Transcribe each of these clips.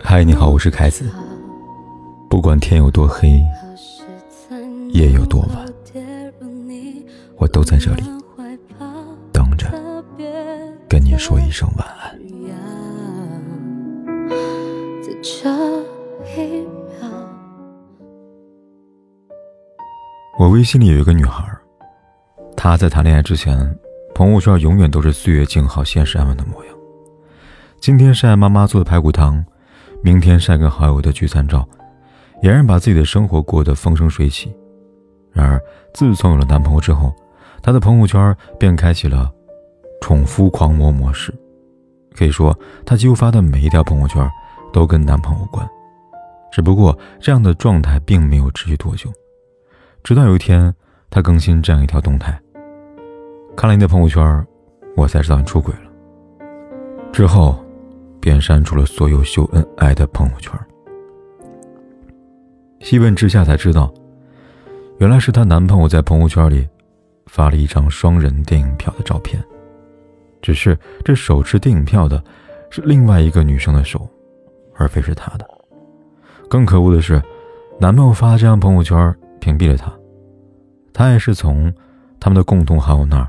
嗨，你好，我是凯子。不管天有多黑，夜有多晚，我都在这里等着跟你说一声晚安。我微信里有一个女孩，她在谈恋爱之前。朋友圈永远都是岁月静好、现实安稳的模样。今天晒妈妈做的排骨汤，明天晒跟好友的聚餐照，俨然把自己的生活过得风生水起。然而，自从有了男朋友之后，她的朋友圈便开启了宠夫狂魔模式。可以说，她几乎发的每一条朋友圈都跟男朋友有关。只不过，这样的状态并没有持续多久。直到有一天，她更新这样一条动态。看了你的朋友圈，我才知道你出轨了。之后，便删除了所有秀恩爱的朋友圈。细问之下才知道，原来是她男朋友在朋友圈里发了一张双人电影票的照片，只是这手持电影票的是另外一个女生的手，而非是他的。更可恶的是，男朋友发这张朋友圈屏蔽了他，他也是从他们的共同好友那儿。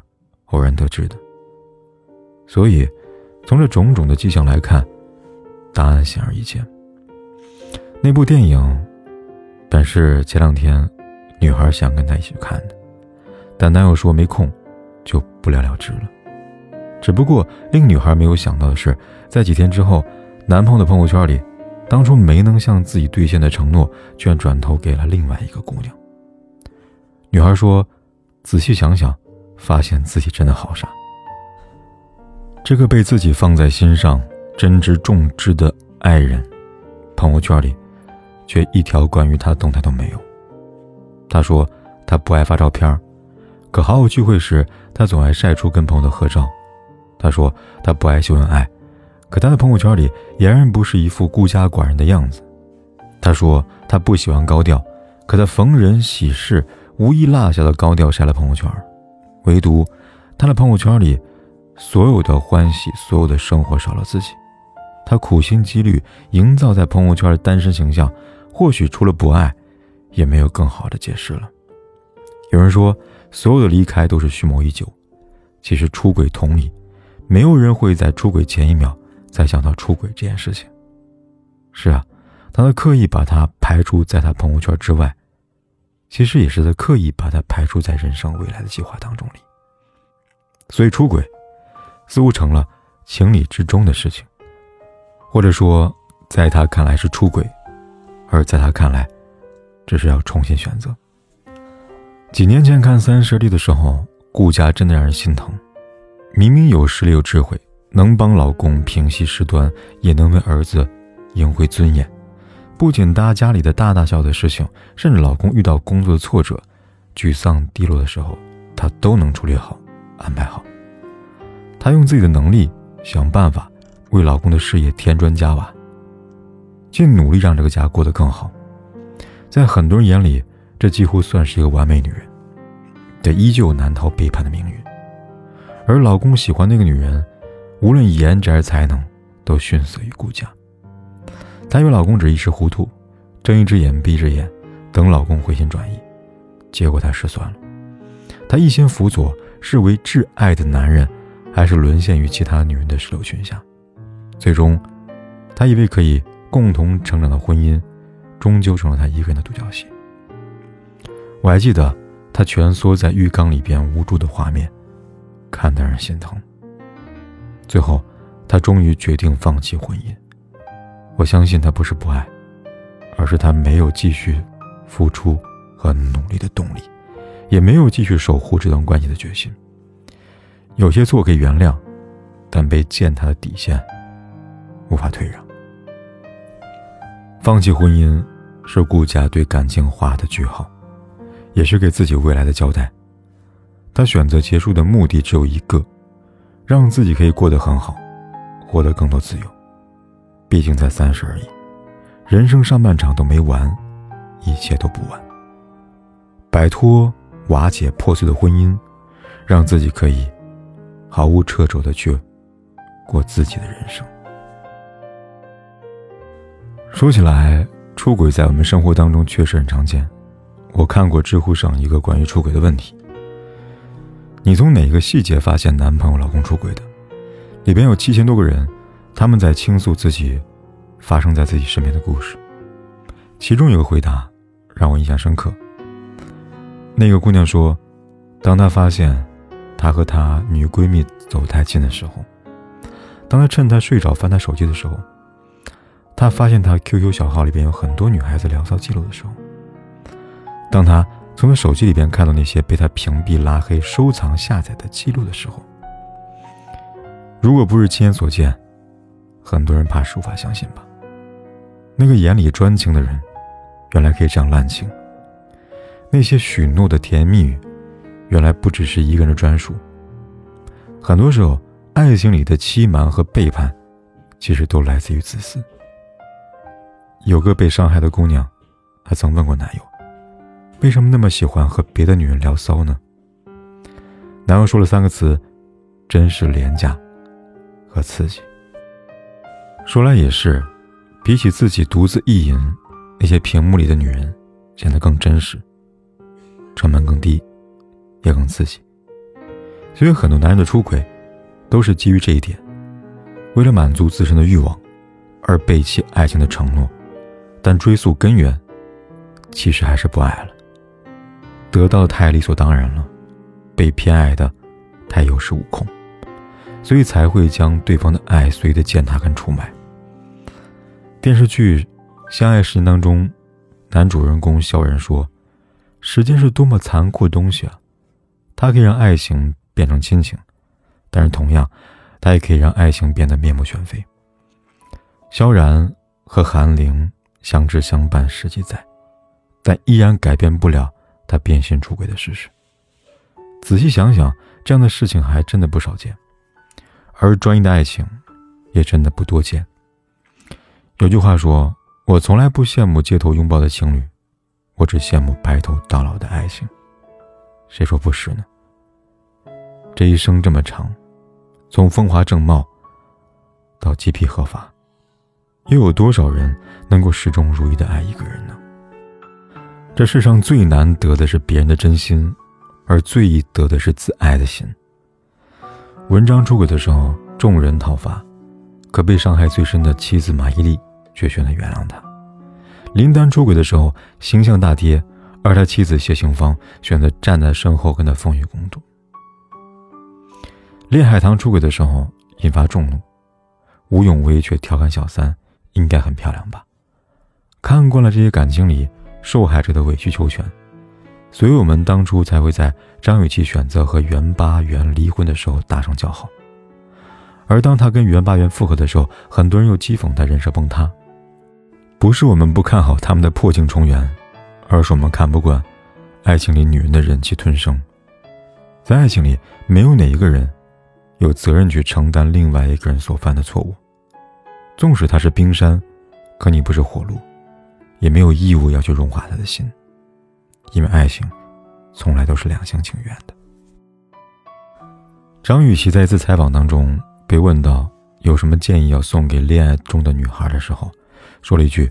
偶然得知的，所以从这种种的迹象来看，答案显而易见。那部电影本是前两天女孩想跟他一起看的，但男友说没空，就不了了之了。只不过令女孩没有想到的是，在几天之后，男朋友的朋友圈里，当初没能向自己兑现的承诺，居然转头给了另外一个姑娘。女孩说：“仔细想想。”发现自己真的好傻。这个被自己放在心上、珍之重之的爱人，朋友圈里却一条关于他的动态都没有。他说他不爱发照片，可好友聚会时，他总爱晒出跟朋友的合照。他说他不爱秀恩爱，可他的朋友圈里俨然不是一副孤家寡人的样子。他说他不喜欢高调，可他逢人喜事无一落下的高调晒了朋友圈。唯独，他的朋友圈里，所有的欢喜，所有的生活少了自己。他苦心积虑营造在朋友圈的单身形象，或许除了不爱，也没有更好的解释了。有人说，所有的离开都是蓄谋已久。其实出轨同理，没有人会在出轨前一秒再想到出轨这件事情。是啊，他刻意把他排除在他朋友圈之外。其实也是在刻意把他排除在人生未来的计划当中里，所以出轨似乎成了情理之中的事情，或者说，在他看来是出轨，而在他看来，这是要重新选择。几年前看《三十而立》的时候，顾家真的让人心疼，明明有实力有智慧，能帮老公平息事端，也能为儿子赢回尊严。不仅搭家里的大大小小的事情，甚至老公遇到工作的挫折、沮丧、低落的时候，她都能处理好、安排好。她用自己的能力想办法为老公的事业添砖加瓦，尽努力让这个家过得更好。在很多人眼里，这几乎算是一个完美女人，但依旧难逃背叛的命运。而老公喜欢那个女人，无论颜值还是才能，都逊色于顾家。她与老公只一时糊涂，睁一只眼闭一只眼，等老公回心转意，结果她失算了。她一心辅佐，视为挚爱的男人，还是沦陷于其他女人的石榴裙下。最终，她以为可以共同成长的婚姻，终究成了她一个人的独角戏。我还记得她蜷缩在浴缸里边无助的画面，看得让人心疼。最后，她终于决定放弃婚姻。我相信他不是不爱，而是他没有继续付出和努力的动力，也没有继续守护这段关系的决心。有些错可以原谅，但被践踏的底线无法退让。放弃婚姻是顾家对感情画的句号，也是给自己未来的交代。他选择结束的目的只有一个，让自己可以过得很好，获得更多自由。毕竟才三十而已，人生上半场都没完，一切都不晚。摆脱瓦解破碎的婚姻，让自己可以毫无掣肘的去过自己的人生。说起来，出轨在我们生活当中确实很常见。我看过知乎上一个关于出轨的问题：你从哪个细节发现男朋友、老公出轨的？里边有七千多个人，他们在倾诉自己发生在自己身边的故事。其中有个回答让我印象深刻。那个姑娘说，当她发现她和她女闺蜜走太近的时候，当她趁她睡着翻她手机的时候，她发现她 QQ 小号里边有很多女孩子聊骚记录的时候，当她从她手机里边看到那些被她屏蔽、拉黑、收藏、下载的记录的时候，如果不是亲眼所见，很多人怕是无法相信吧。那个眼里专情的人，原来可以这样滥情。那些许诺的甜言蜜语，原来不只是一个人的专属。很多时候，爱情里的欺瞒和背叛，其实都来自于自私。有个被伤害的姑娘，她曾问过男友：“为什么那么喜欢和别的女人聊骚呢？”男友说了三个字：“真是廉价和刺激。”说来也是。比起自己独自意淫，那些屏幕里的女人显得更真实，成本更低，也更刺激。所以很多男人的出轨，都是基于这一点，为了满足自身的欲望，而背弃爱情的承诺。但追溯根源，其实还是不爱了。得到的太理所当然了，被偏爱的太有恃无恐，所以才会将对方的爱随意的践踏跟出卖。电视剧《相爱十年》当中，男主人公萧然说：“时间是多么残酷的东西啊！它可以让爱情变成亲情，但是同样，它也可以让爱情变得面目全非。”萧然和韩玲相知相伴十几载，但依然改变不了他变心出轨的事实。仔细想想，这样的事情还真的不少见，而专一的爱情，也真的不多见。有句话说：“我从来不羡慕街头拥抱的情侣，我只羡慕白头到老的爱情。”谁说不是呢？这一生这么长，从风华正茂到鸡皮鹤发，又有多少人能够始终如一的爱一个人呢？这世上最难得的是别人的真心，而最易得的是自爱的心。文章出轨的时候，众人讨伐，可被伤害最深的妻子马伊琍。却选择原谅他。林丹出轨的时候形象大跌，而他妻子谢杏芳选择站在身后跟他风雨共度。烈海棠出轨的时候引发众怒，吴永威却调侃小三应该很漂亮吧？看惯了这些感情里受害者的委曲求全，所以我们当初才会在张雨绮选择和袁巴元离婚的时候大声叫好，而当他跟袁巴元复合的时候，很多人又讥讽他人设崩塌。不是我们不看好他们的破镜重圆，而是我们看不惯爱情里女人的忍气吞声。在爱情里，没有哪一个人有责任去承担另外一个人所犯的错误。纵使他是冰山，可你不是火炉，也没有义务要去融化他的心。因为爱情，从来都是两厢情愿的。张雨绮在一次采访当中被问到有什么建议要送给恋爱中的女孩的时候。说了一句：“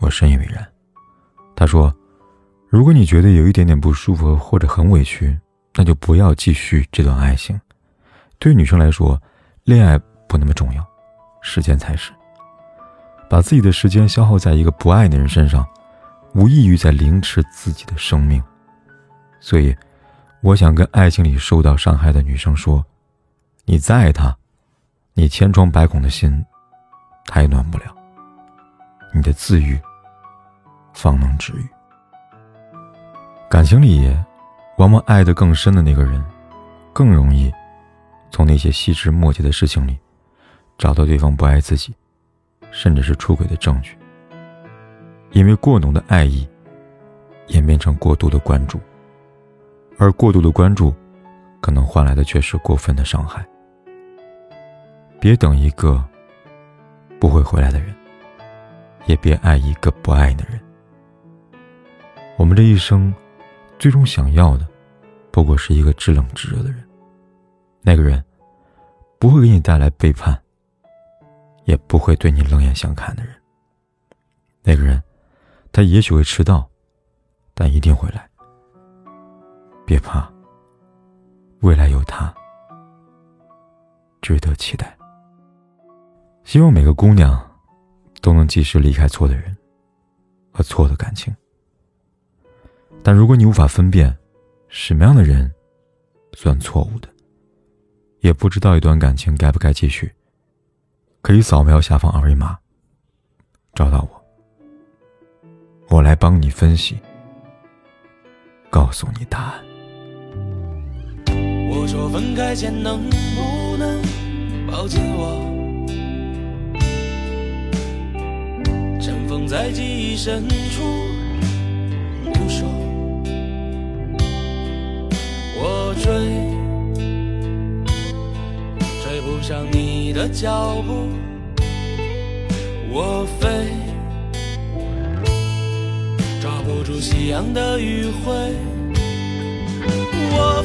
我深以为然。”他说：“如果你觉得有一点点不舒服或者很委屈，那就不要继续这段爱情。对于女生来说，恋爱不那么重要，时间才是。把自己的时间消耗在一个不爱的人身上，无异于在凌迟自己的生命。所以，我想跟爱情里受到伤害的女生说：你再爱他，你千疮百孔的心，他也暖不了。”你的自愈，方能治愈。感情里，往往爱得更深的那个人，更容易从那些细枝末节的事情里，找到对方不爱自己，甚至是出轨的证据。因为过浓的爱意，演变成过度的关注，而过度的关注，可能换来的却是过分的伤害。别等一个不会回来的人。也别爱一个不爱你的人。我们这一生，最终想要的，不过是一个知冷知热的人。那个人，不会给你带来背叛，也不会对你冷眼相看的人。那个人，他也许会迟到，但一定会来。别怕，未来有他，值得期待。希望每个姑娘都能及时离开错的人和错的感情。但如果你无法分辨什么样的人算错误的，也不知道一段感情该不该继续，可以扫描下方二维码找到我，我来帮你分析，告诉你答案。我说分开前能不能抱紧我？尘封在记忆深处不说，我追追不上你的脚步，我飞住夕阳的余晖，我